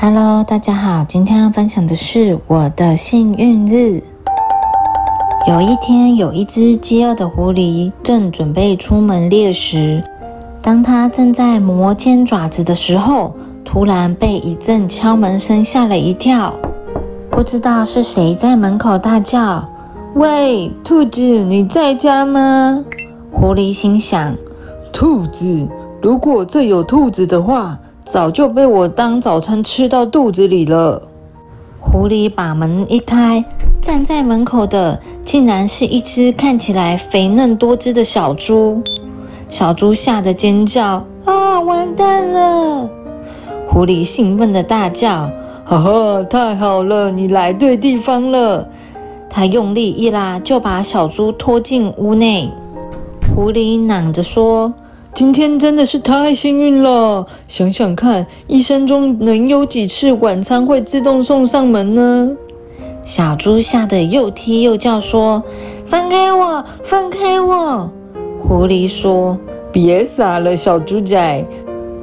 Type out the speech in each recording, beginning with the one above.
Hello，大家好，今天要分享的是我的幸运日。有一天，有一只饥饿的狐狸正准备出门猎食，当它正在磨尖爪子的时候，突然被一阵敲门声吓了一跳。不知道是谁在门口大叫：“喂，兔子，你在家吗？”狐狸心想：“兔子，如果这有兔子的话。”早就被我当早餐吃到肚子里了。狐狸把门一开，站在门口的竟然是一只看起来肥嫩多汁的小猪。小猪吓得尖叫：“啊，完蛋了！”狐狸兴奋的大叫：“哈哈，太好了，你来对地方了！”他用力一拉，就把小猪拖进屋内。狐狸嚷着说。今天真的是太幸运了！想想看，一生中能有几次晚餐会自动送上门呢？小猪吓得又踢又叫，说：“放开我，放开我！”狐狸说：“别傻了，小猪仔，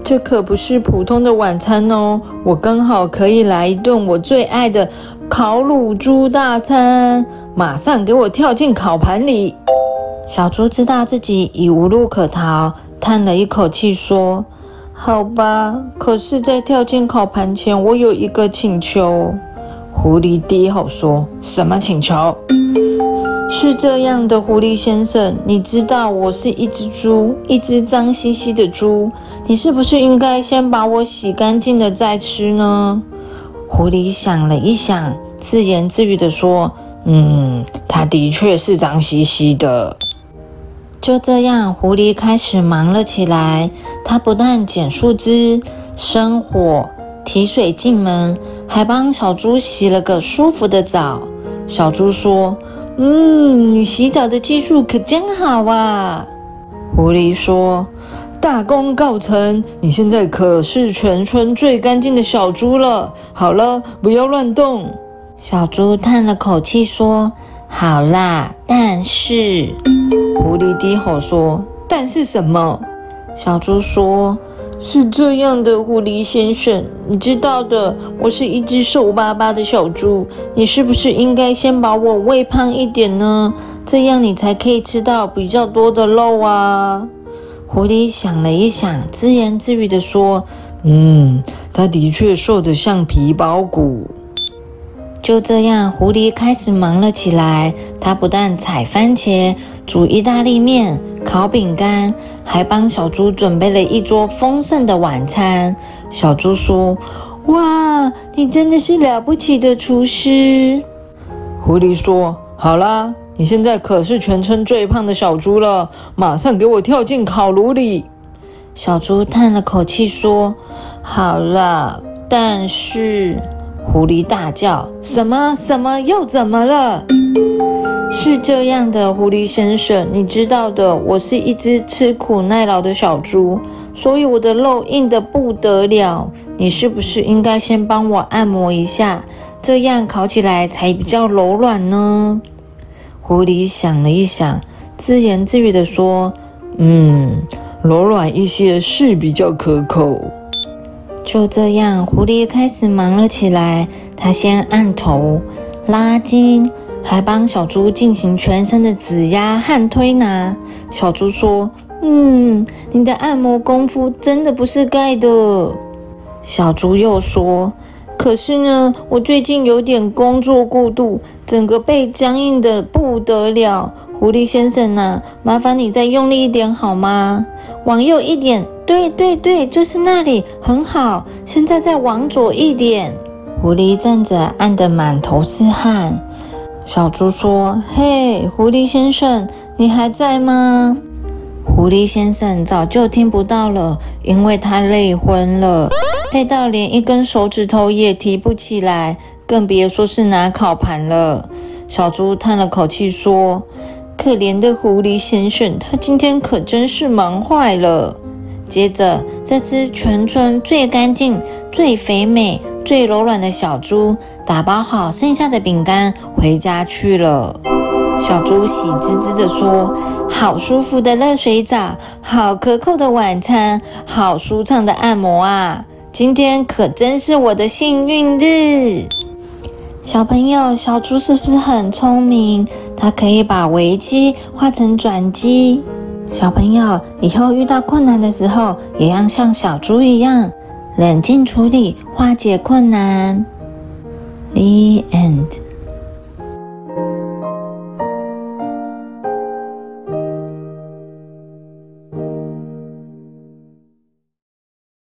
这可不是普通的晚餐哦，我刚好可以来一顿我最爱的烤乳猪大餐，马上给我跳进烤盘里。”小猪知道自己已无路可逃。叹了一口气，说：“好吧，可是，在跳进烤盘前，我有一个请求。”狐狸低吼说：“什么请求？”是这样的，狐狸先生，你知道我是一只猪，一只脏兮兮的猪，你是不是应该先把我洗干净了再吃呢？狐狸想了一想，自言自语地说：“嗯，它的确是脏兮兮的。”就这样，狐狸开始忙了起来。它不但捡树枝、生火、提水进门，还帮小猪洗了个舒服的澡。小猪说：“嗯，你洗澡的技术可真好啊！”狐狸说：“大功告成，你现在可是全村最干净的小猪了。好了，不要乱动。”小猪叹了口气说：“好啦，但是……”狐狸低吼说：“但是什么？”小猪说：“是这样的，狐狸先生，你知道的，我是一只瘦巴巴的小猪，你是不是应该先把我喂胖一点呢？这样你才可以吃到比较多的肉啊。”狐狸想了一想，自言自语地说：“嗯，他的确瘦得像皮包骨。”就这样，狐狸开始忙了起来。它不但采番茄、煮意大利面、烤饼干，还帮小猪准备了一桌丰盛的晚餐。小猪说：“哇，你真的是了不起的厨师！”狐狸说：“好啦，你现在可是全村最胖的小猪了，马上给我跳进烤炉里。”小猪叹了口气说：“好啦，但是……”狐狸大叫：“什么？什么？又怎么了？”是这样的，狐狸先生，你知道的，我是一只吃苦耐劳的小猪，所以我的肉硬得不得了。你是不是应该先帮我按摩一下，这样烤起来才比较柔软呢？狐狸想了一想，自言自语地说：“嗯，柔软一些是比较可口。”就这样，狐狸开始忙了起来。它先按头、拉筋，还帮小猪进行全身的指压和推拿。小猪说：“嗯，你的按摩功夫真的不是盖的。”小猪又说：“可是呢，我最近有点工作过度，整个背僵硬的不得了。狐狸先生呐，麻烦你再用力一点好吗？往右一点。”对对对，就是那里很好。现在再往左一点。狐狸站着，按得满头是汗。小猪说：“嘿，狐狸先生，你还在吗？”狐狸先生早就听不到了，因为他累昏了，累到连一根手指头也提不起来，更别说是拿烤盘了。小猪叹了口气说：“可怜的狐狸先生，他今天可真是忙坏了。”接着，这只全村最干净、最肥美、最柔软的小猪打包好剩下的饼干回家去了。小猪喜滋滋地说：“好舒服的热水澡，好可口的晚餐，好舒畅的按摩啊！今天可真是我的幸运日。小朋友，小猪是不是很聪明？它可以把危机化成转机。小朋友，以后遇到困难的时候，也要像小猪一样，冷静处理，化解困难。The end.